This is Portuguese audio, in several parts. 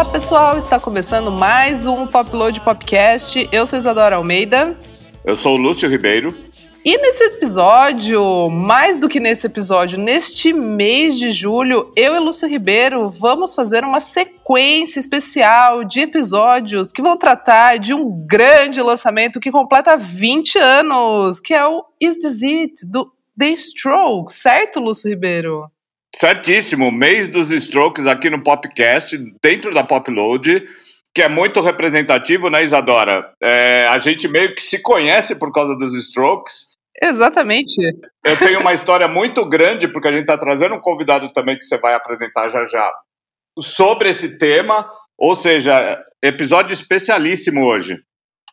Olá pessoal, está começando mais um Popload Podcast. Eu sou Isadora Almeida. Eu sou o Lúcio Ribeiro. E nesse episódio, mais do que nesse episódio, neste mês de julho, eu e Lúcio Ribeiro vamos fazer uma sequência especial de episódios que vão tratar de um grande lançamento que completa 20 anos, que é o Is This It, do The Strokes, certo, Lúcio Ribeiro? Certíssimo, mês dos Strokes aqui no Popcast, dentro da Popload que é muito representativo, né, Isadora? É, a gente meio que se conhece por causa dos Strokes. Exatamente. Eu tenho uma história muito grande, porque a gente está trazendo um convidado também que você vai apresentar já já sobre esse tema, ou seja, episódio especialíssimo hoje.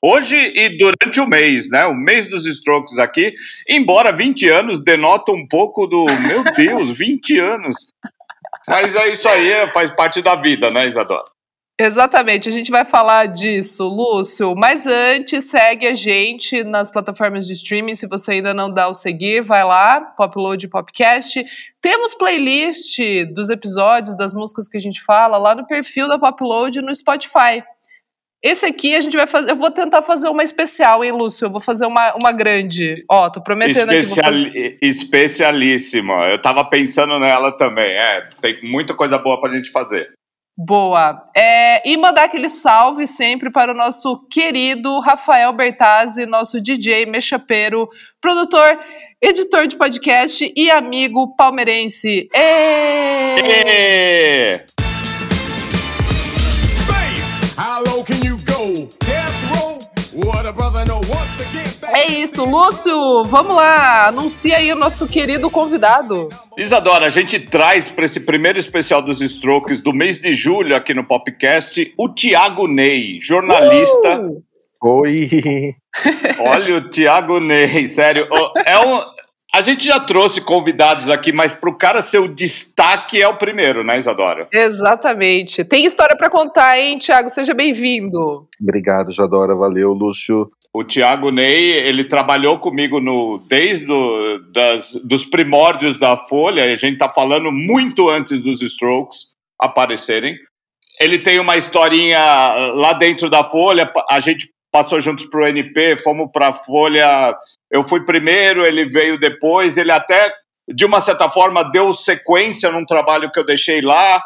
Hoje e durante o mês, né? O mês dos Strokes aqui, embora 20 anos denota um pouco do, meu Deus, 20 anos. Mas é isso aí, faz parte da vida, né, Isadora? Exatamente, a gente vai falar disso, Lúcio. Mas antes, segue a gente nas plataformas de streaming. Se você ainda não dá o seguir, vai lá, Popload Popcast. Temos playlist dos episódios, das músicas que a gente fala lá no perfil da Popload no Spotify. Esse aqui a gente vai fazer. Eu vou tentar fazer uma especial, hein, Lúcio? Eu vou fazer uma, uma grande. Ó, tô prometendo Especial, aqui. Fazer... Especialíssima. Eu tava pensando nela também. É, tem muita coisa boa pra gente fazer. Boa. É, e mandar aquele salve sempre para o nosso querido Rafael Bertazzi, nosso DJ mexapeiro, produtor, editor de podcast e amigo palmeirense. Êêêê! É isso, Lúcio, vamos lá, anuncia aí o nosso querido convidado. Isadora, a gente traz para esse primeiro especial dos Strokes do mês de julho aqui no Popcast o Tiago Ney, jornalista. Uh! Oi! Olha o Tiago Ney, sério. É um, a gente já trouxe convidados aqui, mas para o cara ser o destaque é o primeiro, né, Isadora? Exatamente. Tem história para contar, hein, Tiago? Seja bem-vindo. Obrigado, Isadora. Valeu, Lúcio. O Tiago Ney, ele trabalhou comigo no, desde do, das, dos primórdios da Folha, a gente está falando muito antes dos Strokes aparecerem. Ele tem uma historinha lá dentro da Folha, a gente passou juntos para o NP, fomos para a Folha. Eu fui primeiro, ele veio depois, ele até, de uma certa forma, deu sequência num trabalho que eu deixei lá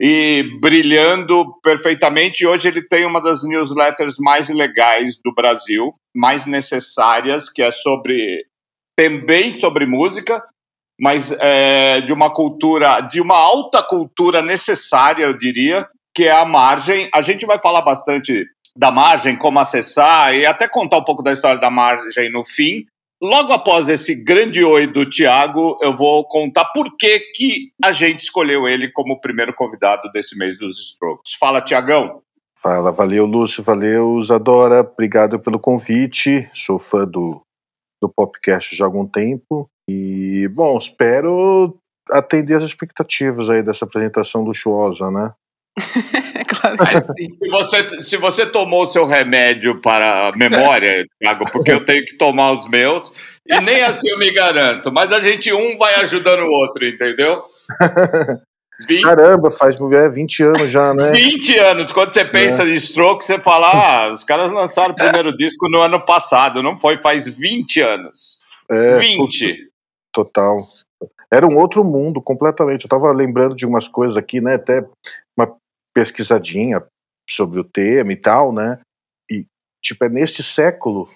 e brilhando perfeitamente. E hoje ele tem uma das newsletters mais legais do Brasil, mais necessárias, que é sobre também sobre música, mas é, de uma cultura, de uma alta cultura necessária, eu diria, que é a margem. A gente vai falar bastante da margem, como acessar e até contar um pouco da história da margem no fim. Logo após esse grande oi do Tiago, eu vou contar por que, que a gente escolheu ele como o primeiro convidado desse mês dos Strokes. Fala, Tiagão. Fala, valeu, Lúcio, valeu, Zadora. Obrigado pelo convite. Sou fã do, do podcast já há algum tempo. E, bom, espero atender as expectativas aí dessa apresentação luxuosa, né? claro que sim. Se você, se você tomou o seu remédio para a memória, Thiago, porque eu tenho que tomar os meus, e nem assim eu me garanto, mas a gente um vai ajudando o outro, entendeu? 20, Caramba, faz é, 20 anos já, né? 20 anos. Quando você pensa é. em Stroke, você fala, ah, os caras lançaram o primeiro disco no ano passado, não foi? Faz 20 anos. É, 20. Total. Era um outro mundo completamente. Eu tava lembrando de umas coisas aqui, né? Até pesquisadinha sobre o tema e tal, né? E, tipo, é neste século,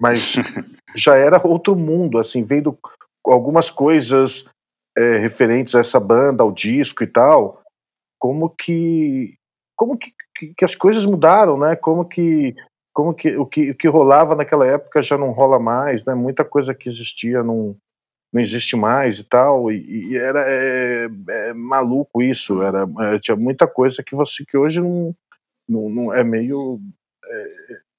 mas já era outro mundo, assim, vendo algumas coisas é, referentes a essa banda, ao disco e tal, como que como que, que, as coisas mudaram, né? Como que como que o, que o que rolava naquela época já não rola mais, né? Muita coisa que existia não não existe mais e tal, e, e era é, é maluco isso, era, é, tinha muita coisa que você que hoje não, não, não é meio é,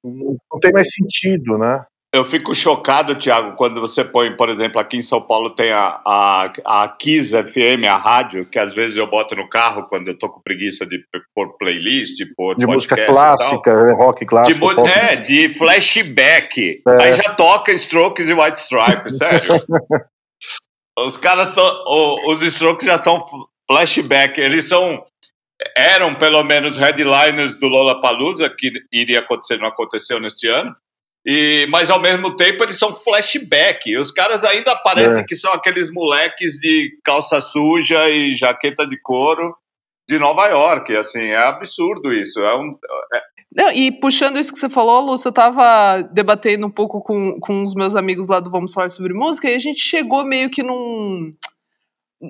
não, não, tem mais sentido, né? Eu fico chocado, Tiago, quando você põe, por exemplo, aqui em São Paulo tem a, a, a Kiss FM, a rádio, que às vezes eu boto no carro quando eu tô com preguiça de pôr playlist, pôr De música clássica, né, rock clássico. De, é, de flashback. É. Aí já toca Strokes e White Stripes, sério. Os caras, os Strokes já são flashback, eles são eram pelo menos headliners do Lollapalooza, que iria acontecer, não aconteceu neste ano. E, mas ao mesmo tempo eles são flashback. Os caras ainda parecem é. que são aqueles moleques de calça suja e jaqueta de couro de Nova York. Assim, é absurdo isso. É um, é... Não, e puxando isso que você falou, Lúcio, eu tava debatendo um pouco com, com os meus amigos lá do Vamos Falar sobre Música e a gente chegou meio que num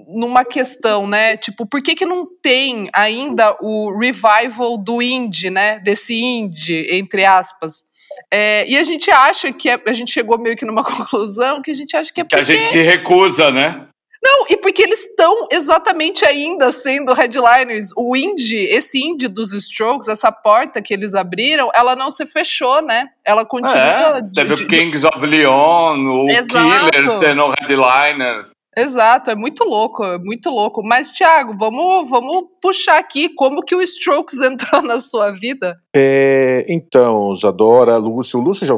numa questão, né? Tipo, por que que não tem ainda o revival do indie, né? Desse indie, entre aspas. É, e a gente acha que é, a gente chegou meio que numa conclusão que a gente acha que é porque... Que a gente se recusa, né? Não, e porque eles estão exatamente ainda sendo headliners. O indie, esse indie dos Strokes, essa porta que eles abriram, ela não se fechou, né? Ela continua. É, teve o Kings of Leon, o Exato. Killer sendo headliner. Exato, é muito louco, é muito louco. Mas, Thiago, vamos, vamos puxar aqui como que o Strokes entrou na sua vida. É, então, Zadora, Lúcio, o Lúcio já,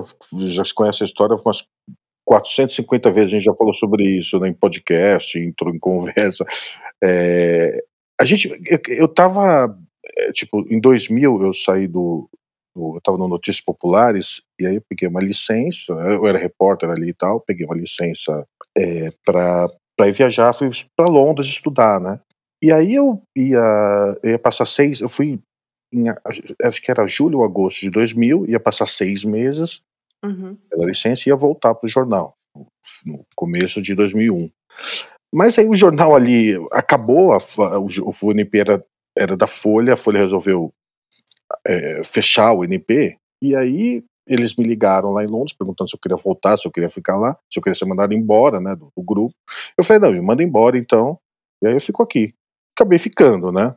já conhece a história umas 450 vezes, a gente já falou sobre isso né, em podcast, entrou em conversa. É, a gente, eu, eu tava, é, tipo, em 2000 eu saí do, do eu tava no Notícias Populares, e aí eu peguei uma licença, eu era repórter ali e tal, peguei uma licença é, para para ir viajar, fui para Londres estudar, né? E aí eu ia, eu ia passar seis, eu fui em, acho que era julho ou agosto de 2000, ia passar seis meses uhum. pela licença ia voltar para o jornal, no começo de 2001. Mas aí o jornal ali acabou, a, o, o NP era, era da Folha, a Folha resolveu é, fechar o NP, e aí eles me ligaram lá em Londres perguntando se eu queria voltar, se eu queria ficar lá, se eu queria ser mandado embora, né, do, do grupo. Eu falei, não, me manda embora então. E aí eu fico aqui. Acabei ficando, né?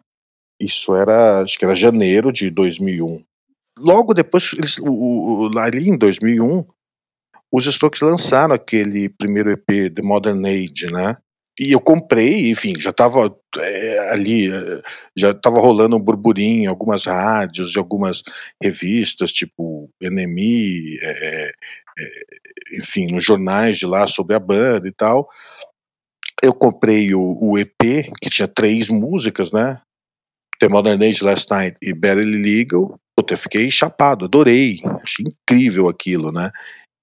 Isso era, acho que era janeiro de 2001. Logo depois, eles, o, o, ali em 2001, os Strokes lançaram aquele primeiro EP, The Modern Age, né? E eu comprei, enfim, já estava é, ali, é, já estava rolando um burburinho em algumas rádios, e algumas revistas, tipo NME, é, é, enfim, nos jornais de lá sobre a banda e tal. Eu comprei o, o EP, que tinha três músicas, né? The Modern Age Last Night e Barely Legal. Puta, eu fiquei chapado, adorei, achei incrível aquilo, né?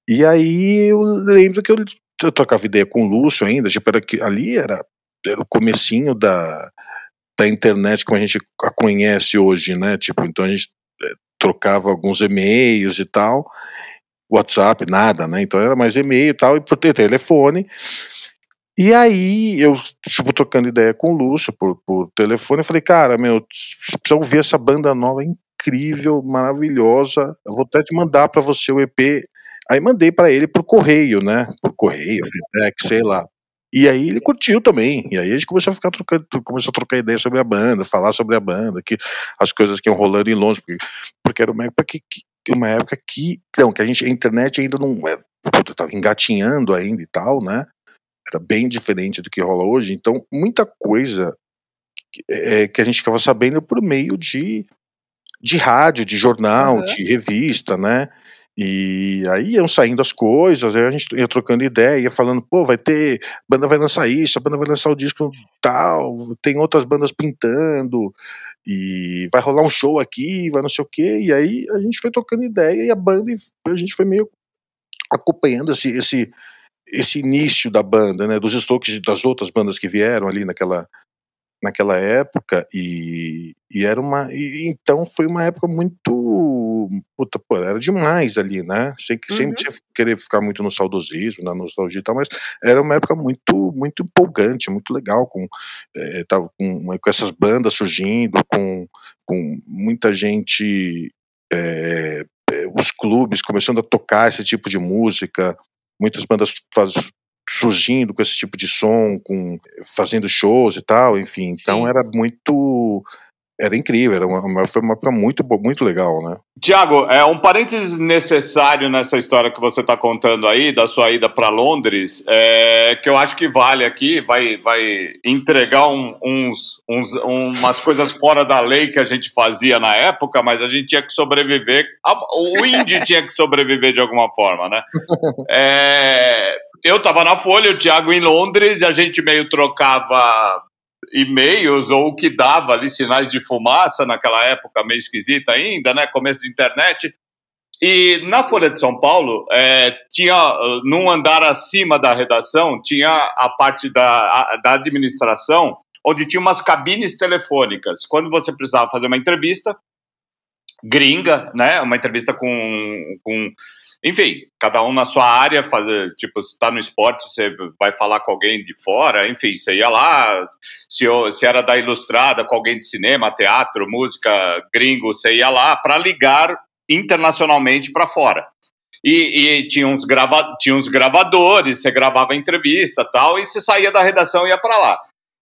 E aí eu lembro que eu eu trocava ideia com o Lúcio ainda, tipo, era ali era, era o comecinho da, da internet como a gente a conhece hoje, né? Tipo, então a gente é, trocava alguns e-mails e tal, WhatsApp, nada, né? Então era mais e-mail e tal, e por ter telefone. E aí, eu, tipo, trocando ideia com o Lúcio por, por telefone, eu falei, cara, meu, precisa ouvir essa banda nova incrível, maravilhosa. Eu vou até te mandar para você o EP Aí mandei para ele por correio, né? Por correio, feedback, sei lá. E aí ele curtiu também. E aí a gente começou a ficar trocando, começou a trocar ideia sobre a banda, falar sobre a banda, que as coisas que iam rolando em Londres, porque, porque era uma época que, que, uma época que, não, que a gente a internet ainda não era, tava engatinhando ainda e tal, né? Era bem diferente do que rola hoje. Então, muita coisa é, que a gente ficava sabendo por meio de de rádio, de jornal, uhum. de revista, né? E aí iam saindo as coisas, aí a gente ia trocando ideia, ia falando, pô, vai ter, a banda vai lançar isso, a banda vai lançar o disco tal, tem outras bandas pintando, e vai rolar um show aqui, vai não sei o quê, e aí a gente foi trocando ideia e a banda, a gente foi meio acompanhando esse, esse, esse início da banda, né, dos estoques das outras bandas que vieram ali naquela, naquela época, e, e era uma, e, então foi uma época muito puta, pô, era demais ali, né? Sem, uhum. sem, sem querer ficar muito no saudosismo, na nostalgia e tal, mas era uma época muito, muito empolgante, muito legal, com, é, tava com, com essas bandas surgindo, com, com muita gente, é, os clubes começando a tocar esse tipo de música, muitas bandas faz, surgindo com esse tipo de som, com fazendo shows e tal, enfim, então Sim. era muito era incrível, era uma, foi uma época muito, muito legal, né? Tiago, é um parênteses necessário nessa história que você está contando aí, da sua ida para Londres, é, que eu acho que vale aqui, vai, vai entregar um, uns, uns, umas coisas fora da lei que a gente fazia na época, mas a gente tinha que sobreviver, o indie tinha que sobreviver de alguma forma, né? É, eu estava na Folha, o Tiago em Londres, e a gente meio trocava e-mails ou o que dava ali sinais de fumaça naquela época meio esquisita ainda, né? Começo da internet. E na Folha de São Paulo, é, tinha, num andar acima da redação, tinha a parte da, a, da administração, onde tinha umas cabines telefônicas. Quando você precisava fazer uma entrevista, gringa, né? Uma entrevista com, com enfim, cada um na sua área, fazer, tipo, se está no esporte, você vai falar com alguém de fora, enfim, você ia lá, se, se era da Ilustrada, com alguém de cinema, teatro, música, gringo, você ia lá para ligar internacionalmente para fora. E, e, tinha, uns grava, tinha uns gravadores, você gravava entrevista tal, e você saía da redação e ia para lá.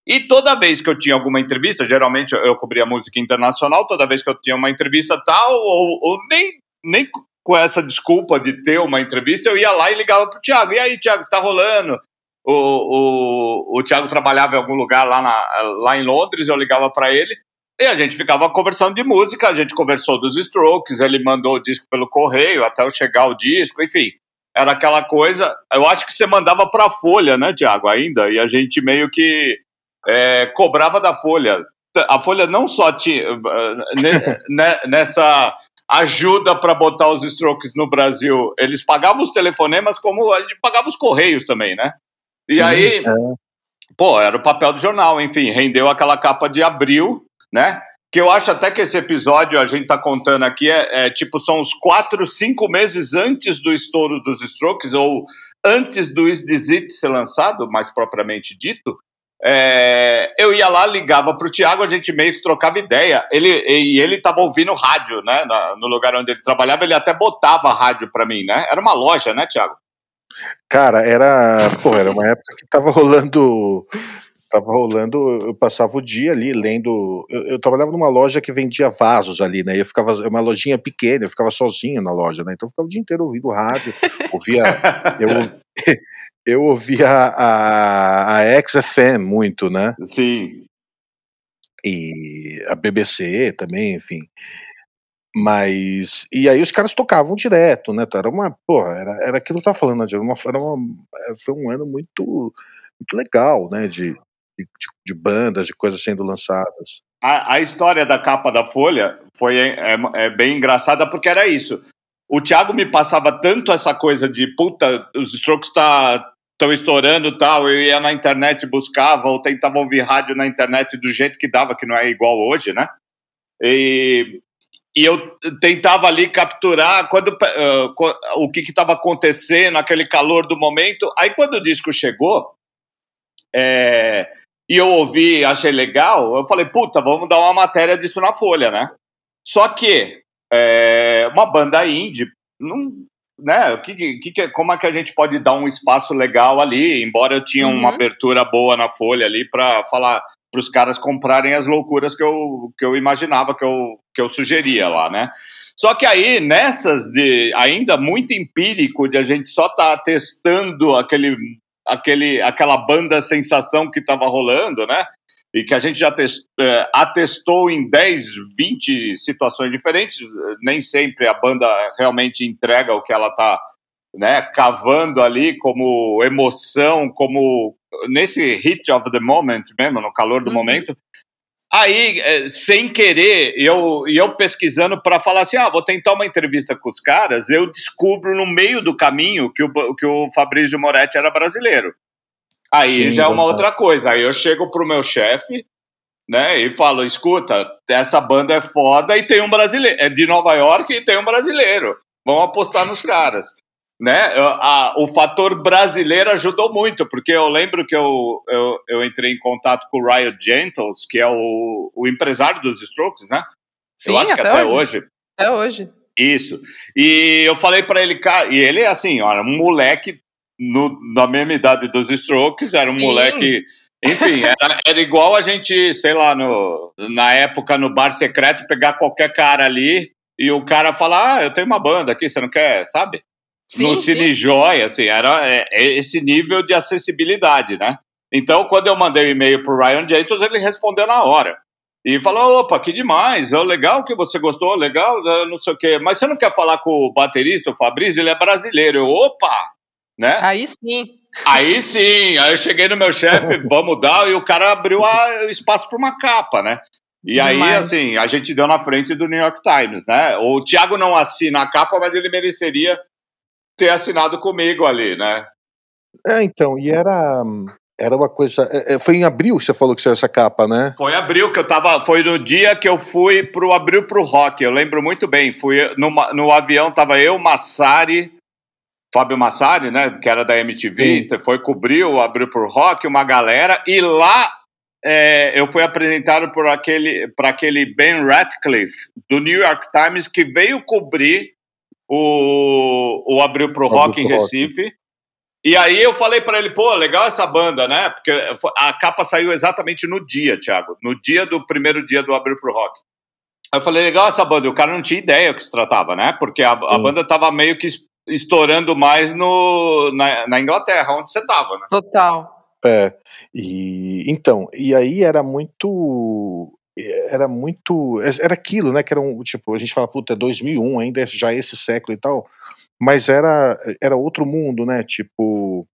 E toda vez que eu tinha alguma entrevista, geralmente eu cobria música internacional, toda vez que eu tinha uma entrevista tal, ou, ou nem, nem com essa desculpa de ter uma entrevista, eu ia lá e ligava pro Thiago. E aí, Thiago, tá rolando? O, o, o Thiago trabalhava em algum lugar lá, na, lá em Londres, eu ligava para ele e a gente ficava conversando de música. A gente conversou dos Strokes, ele mandou o disco pelo correio até eu chegar o disco, enfim. Era aquela coisa. Eu acho que você mandava para a Folha, né, Thiago, ainda, e a gente meio que é, cobrava da Folha. A Folha não só tinha. nessa ajuda para botar os strokes no Brasil. Eles pagavam os telefonemas como a gente pagava os correios também, né? E Sim, aí, é. pô, era o papel do jornal, enfim, rendeu aquela capa de abril, né? Que eu acho até que esse episódio a gente tá contando aqui é, é tipo, são os quatro, cinco meses antes do estouro dos strokes, ou antes do Is This It ser lançado, mais propriamente dito, é, eu ia lá, ligava para o Tiago, a gente meio que trocava ideia. Ele, e ele estava ouvindo rádio, né? no lugar onde ele trabalhava, ele até botava rádio para mim, né? Era uma loja, né, Tiago? Cara, era, pô, era uma época que tava rolando, tava rolando, eu passava o dia ali lendo, eu, eu, trabalhava numa loja que vendia vasos ali, né, eu ficava, uma lojinha pequena, eu ficava sozinho na loja, né, então eu ficava o dia inteiro ouvindo rádio, ouvia, eu, eu ouvia a, a XFM muito, né? Sim. E a BBC também, enfim. Mas. E aí os caras tocavam direto, né? Era uma. Porra, era, era aquilo que eu tava falando, né? Era uma, era uma, foi um ano muito, muito legal, né? De, de, de bandas, de coisas sendo lançadas. A, a, história da capa da Folha foi é, é, bem engraçada porque era isso. O Thiago me passava tanto essa coisa de puta, os Strokes tá, estão estourando tal, eu ia na internet, buscava ou tentava ouvir rádio na internet do jeito que dava, que não é igual hoje, né? E, e eu tentava ali capturar quando, uh, o que estava acontecendo, aquele calor do momento. Aí quando o disco chegou, é, e eu ouvi, achei legal, eu falei, puta, vamos dar uma matéria disso na Folha, né? Só que é, uma banda indie não, né, que, que, como é que a gente pode dar um espaço legal ali, embora eu tinha uhum. uma abertura boa na Folha ali para falar para os caras comprarem as loucuras que eu, que eu imaginava, que eu, que eu sugeria lá, né? Só que aí, nessas de ainda muito empírico, de a gente só tá testando aquele, aquele, aquela banda sensação que estava rolando, né? E que a gente já test, é, atestou em 10, 20 situações diferentes. Nem sempre a banda realmente entrega o que ela está né, cavando ali como emoção, como nesse hit of the moment mesmo, no calor do uhum. momento. Aí, é, sem querer, eu, eu pesquisando para falar assim: ah, vou tentar uma entrevista com os caras, eu descubro no meio do caminho que o, que o Fabrício Moretti era brasileiro. Aí Sim, já é uma outra coisa. Aí eu chego pro meu chefe, né, e falo: escuta, essa banda é foda e tem um brasileiro. É de Nova York e tem um brasileiro. Vamos apostar nos caras. Né? A, o fator brasileiro ajudou muito, porque eu lembro que eu, eu, eu entrei em contato com o Ryan Gentles, que é o, o empresário dos Strokes, né? Sim, eu acho até que até hoje. hoje. Até hoje. Isso. E eu falei para ele, cara, e ele é assim, olha, um moleque no, na mesma idade dos Strokes, era um Sim. moleque. Enfim, era, era, igual a gente, sei lá, no, na época no bar secreto, pegar qualquer cara ali e o cara falar: Ah, eu tenho uma banda aqui, você não quer, sabe? Sim, no Cine Joy, assim, era é, é esse nível de acessibilidade, né? Então, quando eu mandei o um e-mail pro Ryan Jacobs, ele respondeu na hora. E falou: opa, que demais, oh, legal que você gostou, legal, não sei o quê. Mas você não quer falar com o baterista, o Fabrício? Ele é brasileiro. Eu, opa, né? Aí sim. Aí sim, aí eu cheguei no meu chefe, vamos dar, e o cara abriu o espaço para uma capa, né? E aí, mas... assim, a gente deu na frente do New York Times, né? O Thiago não assina a capa, mas ele mereceria ter assinado comigo ali, né? É, então, e era. Era uma coisa. É, é, foi em abril que você falou que saiu essa capa, né? Foi em abril que eu tava. Foi no dia que eu fui pro Abril pro Rock. Eu lembro muito bem. Fui no, no avião, tava eu, Massari, Fábio Massari, né? Que era da MTV, Sim. foi cobrir o Abril pro Rock, uma galera, e lá é, eu fui apresentado por aquele, para aquele Ben Ratcliffe, do New York Times, que veio cobrir o, o Abril Pro Rock em Recife. Rock. E aí eu falei para ele, pô, legal essa banda, né? Porque a capa saiu exatamente no dia, Thiago, no dia do primeiro dia do Abril Pro Rock. Aí eu falei, legal essa banda. E o cara não tinha ideia o que se tratava, né? Porque a, a banda tava meio que estourando mais no, na, na Inglaterra, onde você tava, né? Total. É, e então, e aí era muito era muito era aquilo, né, que era um, tipo, a gente fala, puta, é 2001 ainda, é já esse século e tal, mas era era outro mundo, né, tipo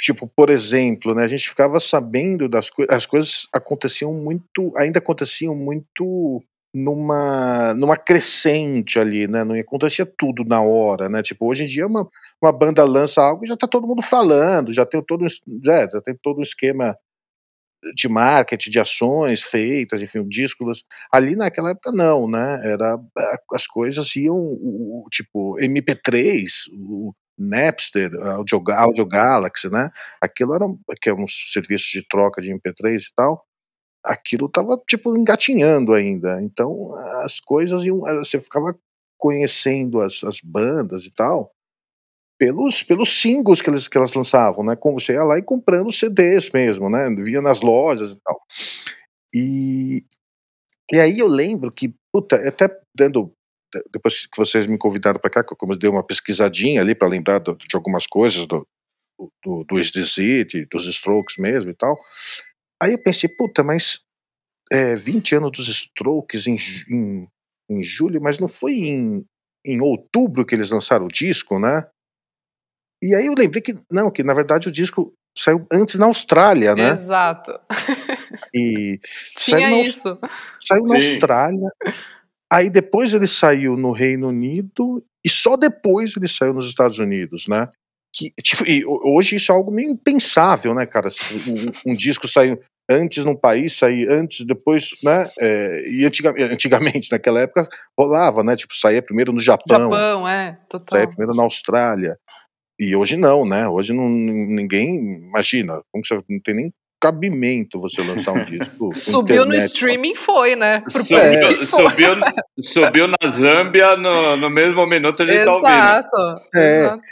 tipo, por exemplo, né, a gente ficava sabendo das coisas, as coisas aconteciam muito, ainda aconteciam muito numa, numa crescente ali, né? Não acontecia tudo na hora, né? Tipo, hoje em dia uma, uma banda lança algo e já tá todo mundo falando, já tem todo, é, já tem todo um esquema de marketing, de ações feitas, enfim, discos. Ali naquela época não, né? Era as coisas iam o, tipo MP3, o Napster, Audio, Audio Galaxy, né? Aquilo era que é um serviço de troca de MP3 e tal aquilo tava tipo engatinhando ainda. Então as coisas iam, eh, você ficava conhecendo as, as bandas e tal pelos, pelos singles que, eles, que elas lançavam, né? Com, você ia lá e comprando CDs mesmo, né? Via nas lojas e tal. E, e aí eu lembro que, puta, até dando. Depois que vocês me convidaram para cá, que eu dei uma pesquisadinha ali para lembrar do, de algumas coisas do, do, do dos Strokes mesmo e tal. Aí eu pensei, puta, mas é, 20 anos dos Strokes em, em, em julho, mas não foi em, em outubro que eles lançaram o disco, né? E aí eu lembrei que, não, que na verdade o disco saiu antes na Austrália, né? Exato. E Tinha saiu na, isso. Saiu Sim. na Austrália, aí depois ele saiu no Reino Unido e só depois ele saiu nos Estados Unidos, né? Que, tipo, e hoje isso é algo meio impensável, né, cara? Um, um disco saiu antes num país, sair antes, depois, né? É, e antigamente, antigamente, naquela época, rolava, né? Tipo, saía primeiro no Japão. Japão, é, total. Saía primeiro na Austrália. E hoje não, né? Hoje não, ninguém imagina, como você, não tem nem cabimento você lançar um disco. Subiu no streaming, foi, né? Subiu, é. subiu, subiu, na Zâmbia no, no mesmo minuto a gente Exato. tá ouvindo. É. Exato.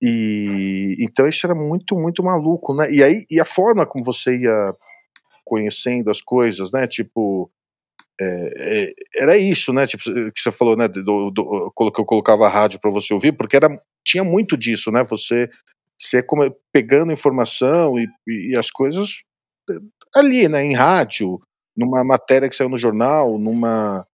E então isso era muito, muito maluco, né? E aí, e a forma como você ia conhecendo as coisas, né? Tipo, é, é, era isso, né? Tipo, que você falou, né? Do, do, que eu colocava a rádio para você ouvir, porque era, tinha muito disso, né? Você, você como, pegando informação e, e, as coisas é, ali, né? Em rádio, numa matéria que saiu no jornal, numa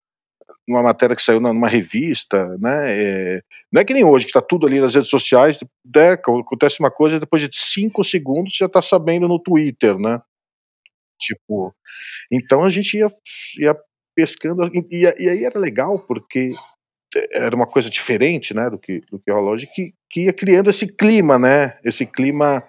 numa matéria que saiu numa revista, né? É, não é que nem hoje, que está tudo ali nas redes sociais, né, acontece uma coisa, depois de cinco segundos já está sabendo no Twitter, né? Tipo, então a gente ia, ia pescando, e, e aí era legal porque era uma coisa diferente, né, do que, do que o relógio, que, que ia criando esse clima, né, esse clima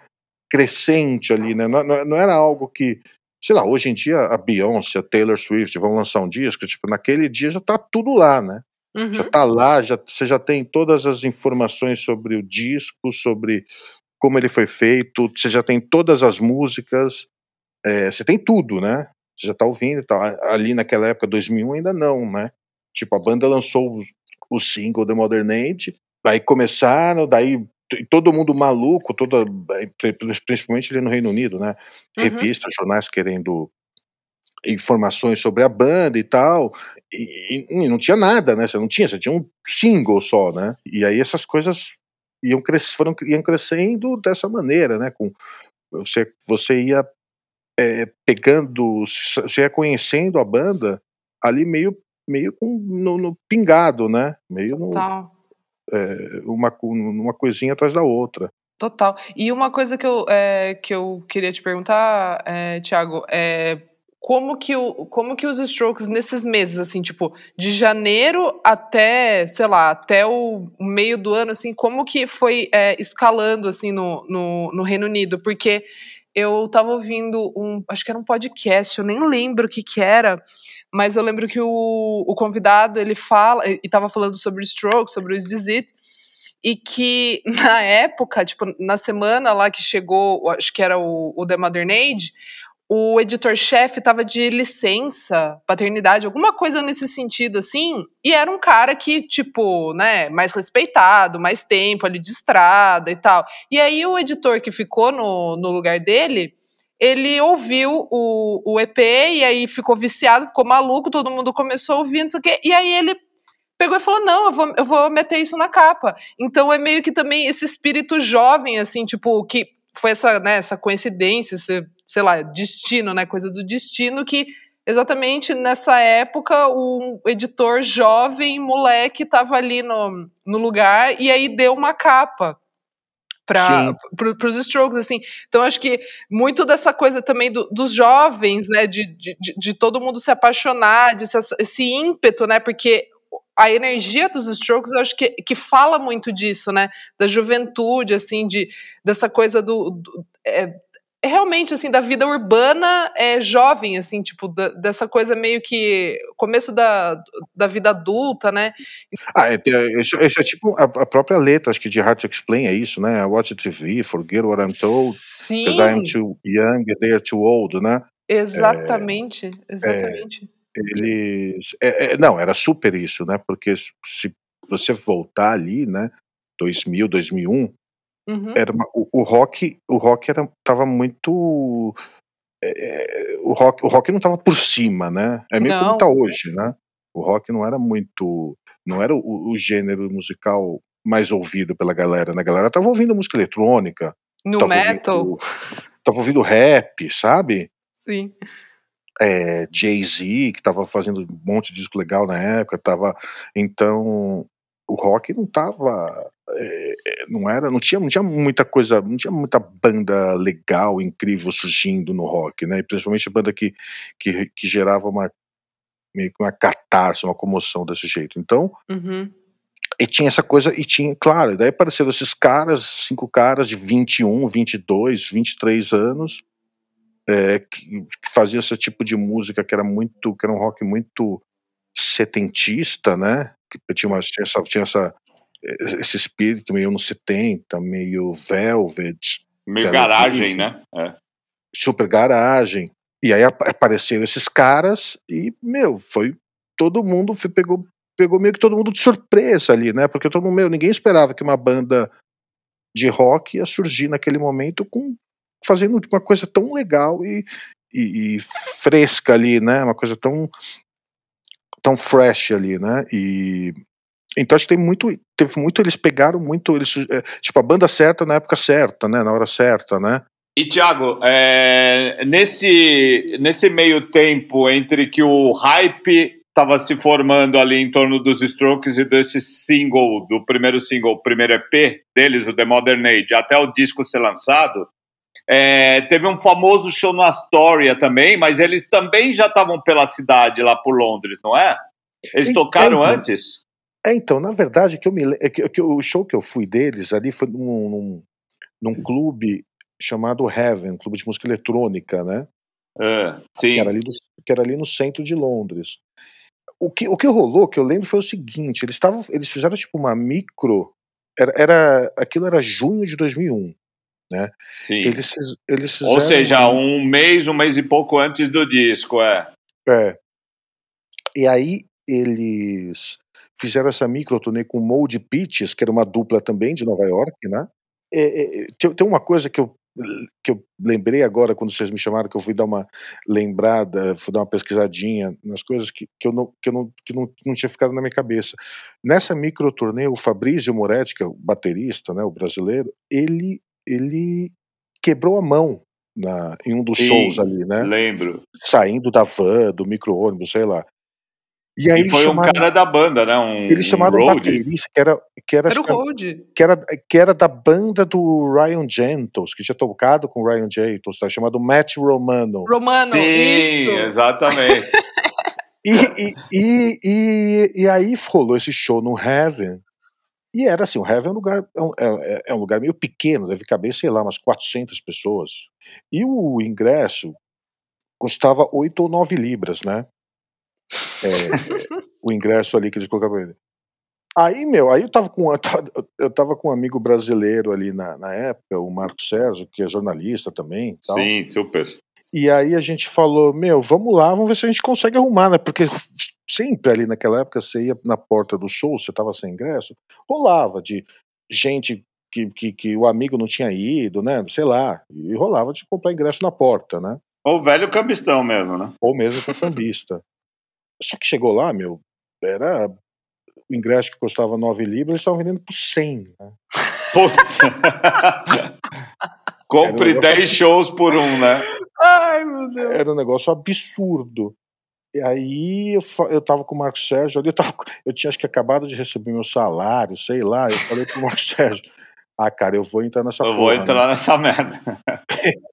crescente ali, né, não, não era algo que, sei lá, hoje em dia a Beyoncé, a Taylor Swift vão lançar um disco, tipo, naquele dia já tá tudo lá, né, uhum. já tá lá, já, você já tem todas as informações sobre o disco, sobre como ele foi feito, você já tem todas as músicas, é, você tem tudo, né? Você já tá ouvindo e tal. Ali naquela época, 2001, ainda não, né? Tipo, a banda lançou o, single The Modern Age, aí começaram, daí todo mundo maluco, toda, principalmente ali no Reino Unido, né? Uhum. Revistas, jornais querendo informações sobre a banda e tal, e, e, não tinha nada, né? Você não tinha, você tinha um single só, né? E aí essas coisas iam, cres, foram, iam crescendo dessa maneira, né? Com, você, você ia é, pegando, você ia conhecendo a banda ali meio, meio com, no, no pingado, né? Meio no, é, uma, uma coisinha atrás da outra. Total. E uma coisa que eu, é, que eu queria te perguntar, é, Thiago, é como que, o, como que os Strokes nesses meses, assim, tipo, de janeiro até, sei lá, até o meio do ano, assim, como que foi é, escalando, assim, no, no, no, Reino Unido? Porque eu tava ouvindo um, acho que era um podcast, eu nem lembro o que que era, mas eu lembro que o, o convidado, ele fala, e tava falando sobre o Strokes, sobre o Is It, e que na época, tipo, na semana lá que chegou, acho que era o, o The Modern Age, o editor-chefe estava de licença, paternidade, alguma coisa nesse sentido, assim, e era um cara que, tipo, né, mais respeitado, mais tempo ali de estrada e tal. E aí o editor que ficou no, no lugar dele, ele ouviu o, o EP e aí ficou viciado, ficou maluco, todo mundo começou a ouvir, não sei o quê, e aí ele pegou e falou: não, eu vou, eu vou meter isso na capa. Então é meio que também esse espírito jovem, assim, tipo, que foi essa, né, essa coincidência, esse, sei lá, destino, né, coisa do destino que exatamente nessa época o editor jovem, moleque, estava ali no, no lugar e aí deu uma capa para pro, os strokes, assim. Então, acho que muito dessa coisa também do, dos jovens, né, de, de, de, todo mundo se apaixonar, de esse ímpeto, né, porque a energia dos Strokes, eu acho que, que fala muito disso, né? Da juventude, assim, de, dessa coisa do. do é, é realmente, assim, da vida urbana é jovem, assim, tipo, da, dessa coisa meio que. começo da, da vida adulta, né? Ah, é, isso, isso é tipo a, a, própria letra, acho que de Hard to Explain é isso, né? I watch TV, forget what I'm told, because I'm too young, they are too old, né? Exatamente, é, exatamente. É, eles. É, é, não, era super isso, né? Porque se você voltar ali, né? 2000, 2001, uhum. era uma, o, o, rock, o rock era, tava muito. É, o, rock, o rock não tava por cima, né? É meio não. como tá hoje, né? O rock não era muito. Não era o, o gênero musical mais ouvido pela galera, né? A galera tava ouvindo música eletrônica. No metal. Ouvindo, tava ouvindo rap, sabe? Sim é, Jay-Z, que estava fazendo um monte de disco legal na época, tava, então o rock não tava é, não era não tinha não tinha muita coisa não tinha muita banda legal incrível surgindo no rock né e principalmente banda que que, que gerava uma meio que uma catarse uma comoção desse jeito então uhum. e tinha essa coisa e tinha claro daí apareceram esses caras cinco caras de 21 22 23 anos é, que, que, fazia esse tipo de música que era muito, que era um rock muito setentista, né? Que tinha, uma, tinha, essa, tinha essa, esse espírito meio anos 70, meio Velvet. Meio garagem, né? É. Super garagem. E aí apareceram esses caras e, meu, foi. Todo mundo foi, pegou, pegou meio que todo mundo de surpresa ali, né? Porque todo mundo, meu, ninguém esperava que uma banda de rock ia surgir naquele momento com fazendo uma coisa tão legal e, e, e, fresca ali, né? Uma coisa tão tão fresh ali, né? E então acho que tem muito, teve muito, eles pegaram muito, eles, é, tipo a banda certa na época certa, né? Na hora certa, né? E Thiago, é, nesse nesse meio tempo entre que o hype estava se formando ali em torno dos Strokes e desse single, do primeiro single, primeiro EP deles, o The Modern Age, até o disco ser lançado, é, teve um famoso show no Astoria também, mas eles também já estavam pela cidade lá por Londres, não é? Eles tocaram então, antes? É, então, na verdade, que eu me, é que, que, o show que eu fui deles ali foi num, num, num clube chamado Heaven, um clube de música eletrônica, né? É, sim. Que era, ali do, que era ali no centro de Londres. O que, o que rolou, que eu lembro, foi o seguinte: eles, tavam, eles fizeram tipo uma micro. Era, era, aquilo era junho de 2001 né? Sim. Eles, eles Ou seja, um mês, um mês e pouco antes do disco, é. É. E aí eles fizeram essa micro turnê com Mold Pitches, que era uma dupla também de Nova York, né? É, é, tem, tem uma coisa que eu que eu lembrei agora quando vocês me chamaram que eu fui dar uma lembrada, fui dar uma pesquisadinha nas coisas que, que eu, não, que eu não, que não, não tinha ficado na minha cabeça. Nessa micro turnê, o Fabrício Moretti, que é o baterista, né, o brasileiro, ele ele quebrou a mão na, em um dos Sim, shows ali, né? Lembro. Saindo da van, do micro-ônibus, sei lá. E aí e foi chamaram, um cara da banda, né? Um, eles chamaram um baterista que era que era, era o Road. Que era, que era da banda do Ryan Gentles, que tinha tocado com o Ryan Gentles, tá? chamado Matt Romano. Romano, Sim, isso. exatamente. e, e, e, e, e aí rolou esse show no Heaven, e era assim, o Heaven é um lugar, é um, é, é um lugar meio pequeno, deve caber, sei lá, umas 400 pessoas. E o ingresso custava 8 ou 9 libras, né? É, o ingresso ali que eles colocavam. Aí, meu, aí eu tava com, eu tava com um amigo brasileiro ali na, na época, o Marco Sérgio, que é jornalista também. Tal. Sim, super. E aí a gente falou, meu, vamos lá, vamos ver se a gente consegue arrumar, né? Porque sempre ali naquela época você ia na porta do show, você tava sem ingresso, rolava de gente que, que, que, o amigo não tinha ido, né? Sei lá, e rolava de comprar ingresso na porta, né? Ou velho cambistão mesmo, né? Ou mesmo cambista. Só que chegou lá, meu, era o ingresso que custava 9 libras, eles estavam vendendo por 100. Né? Compre um 10 shows por um, né? Ai, meu Deus. Era um negócio absurdo. E aí eu, eu tava com o Marcos Sérgio ali, eu, tava, eu tinha acho que acabado de receber meu salário, sei lá. Eu falei pro Marcos Sérgio: Ah, cara, eu vou entrar nessa Eu porra, vou entrar né? nessa merda.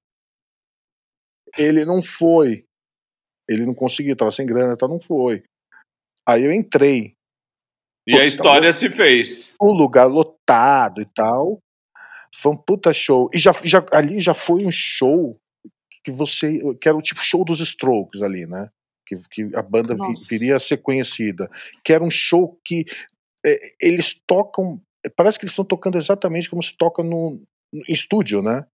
Ele não foi. Ele não conseguiu, tava sem grana, então não foi. Aí eu entrei. E a história se fez. Um lugar lotado e tal. Foi um puta show. E já, já, ali já foi um show que você. que era o tipo show dos Strokes ali, né? Que, que a banda vi, viria a ser conhecida. Que era um show que é, eles tocam. Parece que eles estão tocando exatamente como se toca no, no estúdio, né?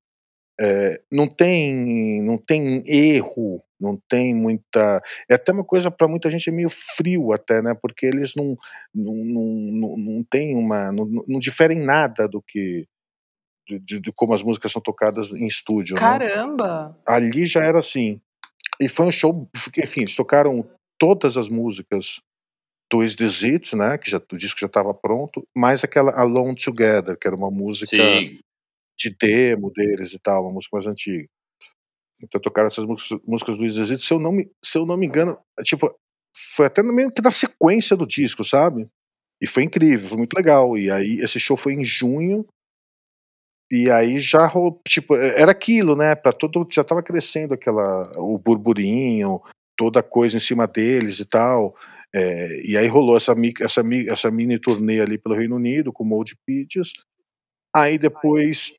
É, não tem não tem erro não tem muita é até uma coisa para muita gente é meio frio até né porque eles não não, não, não tem uma não, não diferem nada do que de, de, como as músicas são tocadas em estúdio né? caramba né? ali já era assim e foi um show enfim eles tocaram todas as músicas do Is This It, né que já o disco já estava pronto mais aquela Alone Together que era uma música Sim de demo deles e tal, uma música mais antiga. Então tocaram essas músicas, músicas do Exit, se eu não me, se eu não me engano, tipo, foi até meio que na sequência do disco, sabe? E foi incrível, foi muito legal. E aí esse show foi em junho. E aí já tipo, era aquilo, né? Para todo já tava crescendo aquela o burburinho, toda coisa em cima deles e tal. É, e aí rolou essa, essa, essa mini turnê ali pelo Reino Unido com Mold Pitches. Aí depois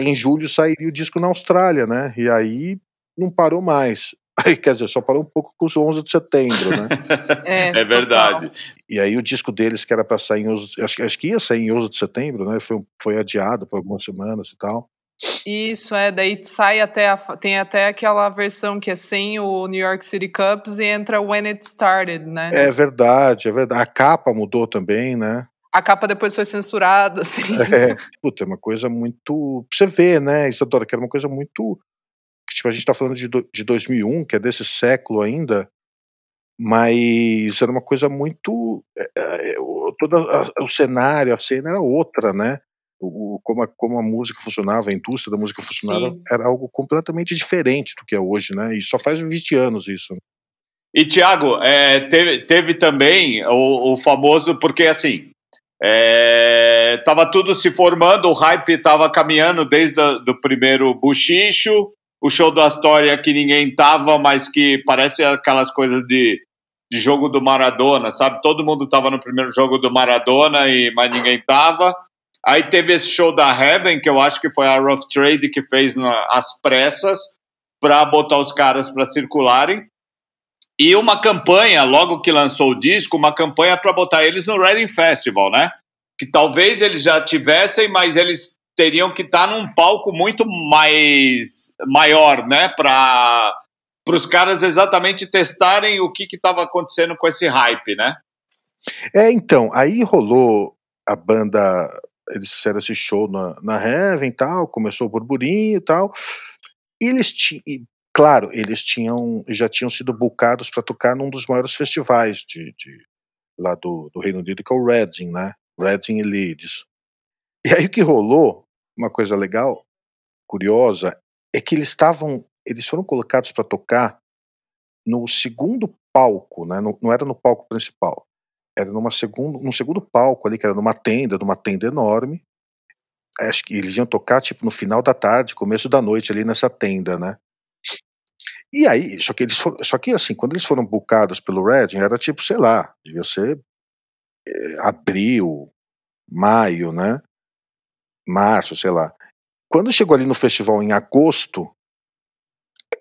em julho sairia o disco na Austrália, né? E aí não parou mais. Aí, quer dizer, só parou um pouco com os 11 de setembro, né? é, é, verdade. Total. E aí o disco deles, que era para sair em 11, acho, acho, que ia sair em 11 de setembro, né? Foi, foi adiado por algumas semanas e tal. Isso, é, daí sai até, a, tem até aquela versão que é sem o New York City Cubs e entra When It Started, né? É verdade, é verdade. A capa mudou também, né? A capa depois foi censurada, assim. É, puta, é uma coisa muito. Pra você ver, né, Isadora, que era uma coisa muito. Tipo, a gente tá falando de, do, de 2001, que é desse século ainda, mas era uma coisa muito. É, é, todo a, o cenário, a cena era outra, né? O, como, a, como a música funcionava, a indústria da música funcionava, Sim. era algo completamente diferente do que é hoje, né? E só faz 20 anos isso. E, Tiago, é, teve, teve também o, o famoso, porque assim, é, tava tudo se formando, o hype estava caminhando desde o do primeiro buchicho, o show da história que ninguém tava, mas que parece aquelas coisas de, de jogo do Maradona, sabe? Todo mundo tava no primeiro jogo do Maradona, e mas ninguém tava. Aí teve esse show da Heaven, que eu acho que foi a Rough Trade que fez na, as pressas para botar os caras para circularem. E uma campanha, logo que lançou o disco, uma campanha para botar eles no Reading Festival, né? Que talvez eles já tivessem, mas eles teriam que estar tá num palco muito mais maior, né? Para os caras exatamente testarem o que estava acontecendo com esse hype, né? É, então, aí rolou a banda, eles fizeram esse show na, na Heaven e tal, começou o burburinho e tal. E eles tinham, Claro, eles tinham já tinham sido bucados para tocar num dos maiores festivais de, de lá do, do, Reino Unido, que é o Reading, né? Reading e Leeds. E aí o que rolou, uma coisa legal, curiosa, é que eles estavam, eles foram colocados para tocar no segundo palco, né? No, não era no palco principal, era numa segundo, num segundo palco ali, que era numa tenda, numa tenda enorme. Acho que eles iam tocar tipo no final da tarde, começo da noite ali nessa tenda, né? E aí, só que eles foram, só que assim, quando eles foram bucados pelo Redding, era tipo, sei lá, devia ser é, abril, maio, né? Março, sei lá. Quando chegou ali no festival em agosto,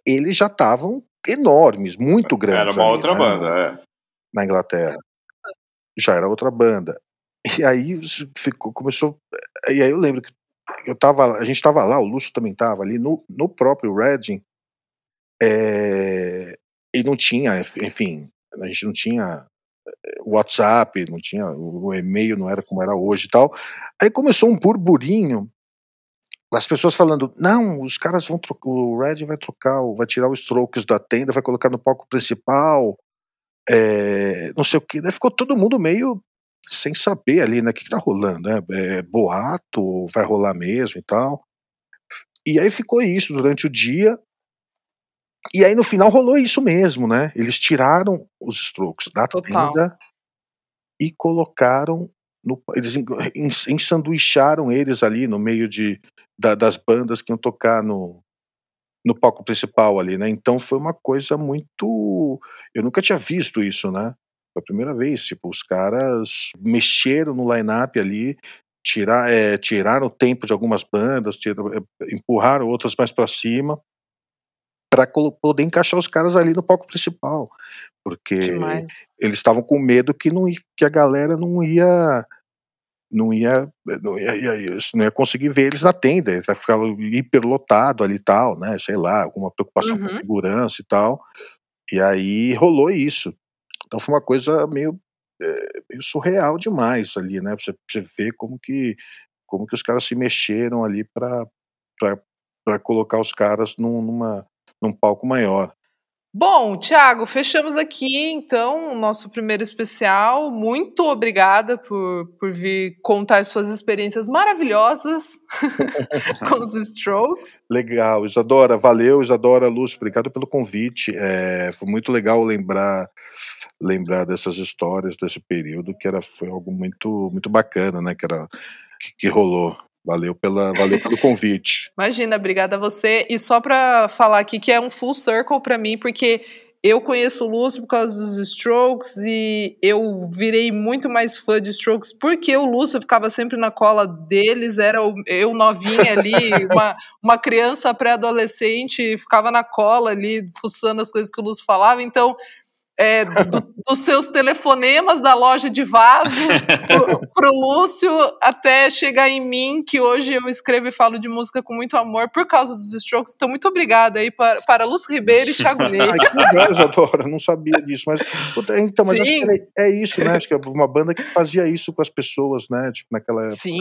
eles já estavam enormes, muito grandes. Era uma ali, outra né? banda, é. Na Inglaterra. Já era outra banda. E aí ficou, começou. E aí eu lembro que eu tava, a gente estava lá, o Lúcio também estava ali no, no próprio Reading, é, e não tinha, enfim, a gente não tinha eh, WhatsApp, não tinha, o e-mail não era como era hoje e tal. Aí começou um burburinho, as pessoas falando, não, os caras vão trocar, o Red vai trocar, vai tirar os Strokes da tenda, vai colocar no palco principal, é, não sei o que. Daí ficou todo mundo meio sem saber ali, né, o que, que tá rolando, né? É, boato, vai rolar mesmo e tal. E aí ficou isso durante o dia, e aí no final rolou isso mesmo, né? Eles tiraram os Strokes da Total. tenda e colocaram no, eles ensanduicharam eles ali no meio de, da, das bandas que iam tocar no, no palco principal ali, né? Então foi uma coisa muito. Eu nunca tinha visto isso, né? Foi a primeira vez. Tipo, os caras mexeram no line-up ali, tirar, é, tiraram o tempo de algumas bandas, tiraram, é, empurraram outras mais para cima para poder encaixar os caras ali no palco principal, porque Demais. eles estavam com medo que não que a galera não ia não ia não ia, ia, não ia conseguir ver eles na tenda, ia ficar hiperlotado ali e tal, né? Sei lá, alguma preocupação Uhum. com segurança e tal. E aí rolou isso. Então foi uma coisa meio, é, meio surreal demais ali, né? Pra você, pra você ver como que como que os caras se mexeram ali para para colocar os caras num, numa num palco maior. Bom, Thiago, fechamos aqui então o nosso primeiro especial. Muito obrigada por, por vir contar suas experiências maravilhosas com os Strokes. Legal, Isadora, valeu, Isadora, Lúcio, obrigado pelo convite. É, foi muito legal lembrar lembrar dessas histórias desse período que era foi algo muito muito bacana, né? Que era que, que rolou. Valeu, pela, valeu pelo convite. Imagina, obrigada a você. E só para falar aqui que é um full circle para mim, porque eu conheço o Lúcio por causa dos Strokes e eu virei muito mais fã de Strokes porque o Lúcio ficava sempre na cola deles, era eu novinha ali, uma, uma criança pré-adolescente, ficava na cola ali, fuçando as coisas que o Lúcio falava. Então, é, do- dos seus telefonemas da loja de vaso pro, pro Lúcio até chegar em mim, que hoje eu escrevo e falo de música com muito amor por causa dos Strokes. Então, muito obrigada aí para, para Lúcio Ribeiro e Thiago Ney. Ai, que legal, Isadora, não sabia disso. Mas, então, mas acho que é isso, né? Acho que é uma banda que fazia isso com as pessoas, né? Tipo, naquela época. Sim,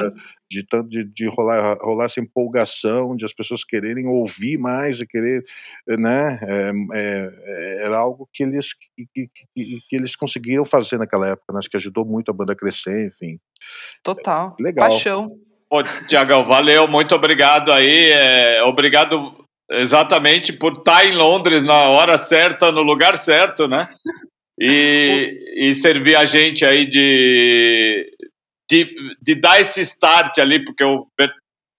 de de, de rolar, rolar essa empolgação, de as pessoas quererem ouvir mais e querer, né? É, é, era algo que eles que, que, que- que eles conseguiram fazer naquela época, né? Acho que ajudou muito a banda a crescer, enfim. total. Legal. Paixão. Pô, Tiagão, valeu, muito obrigado aí. é, obrigado exatamente por estar em Londres na hora certa, no lugar certo, né? E, e servir a gente aí de, de, de dar esse start ali, porque o,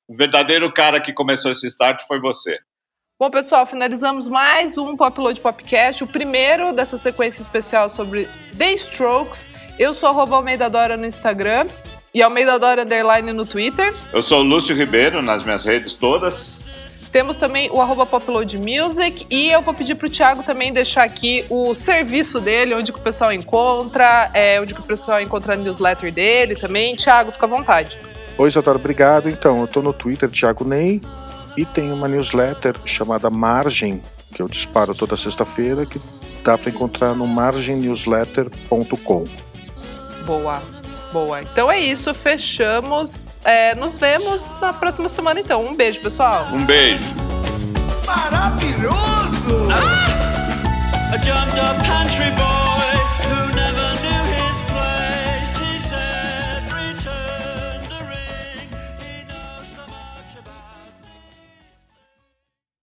o verdadeiro cara que começou esse start foi você. Bom, pessoal, finalizamos mais um Popload Popcast, o primeiro dessa sequência especial sobre The Strokes. Eu sou arroba Almeida Dora no Instagram e Almeida Dora Underline no Twitter. Eu sou o Lúcio Ribeiro nas minhas redes todas. Temos também o arroba Popload Music e eu vou pedir pro Thiago também deixar aqui o serviço dele, onde que o pessoal encontra, é, onde que o pessoal encontra a newsletter dele também. Thiago, fica à vontade. Oi, Isadora, obrigado. Então, eu tô no Twitter, Thiago Ney, e tem uma newsletter chamada Margem, que eu disparo toda sexta-feira, que dá para encontrar no margemnewsletter.com. Boa, boa. Então é isso, fechamos. É, nos vemos na próxima semana, então. Um beijo, pessoal. Um beijo. Maravilhoso! Ah!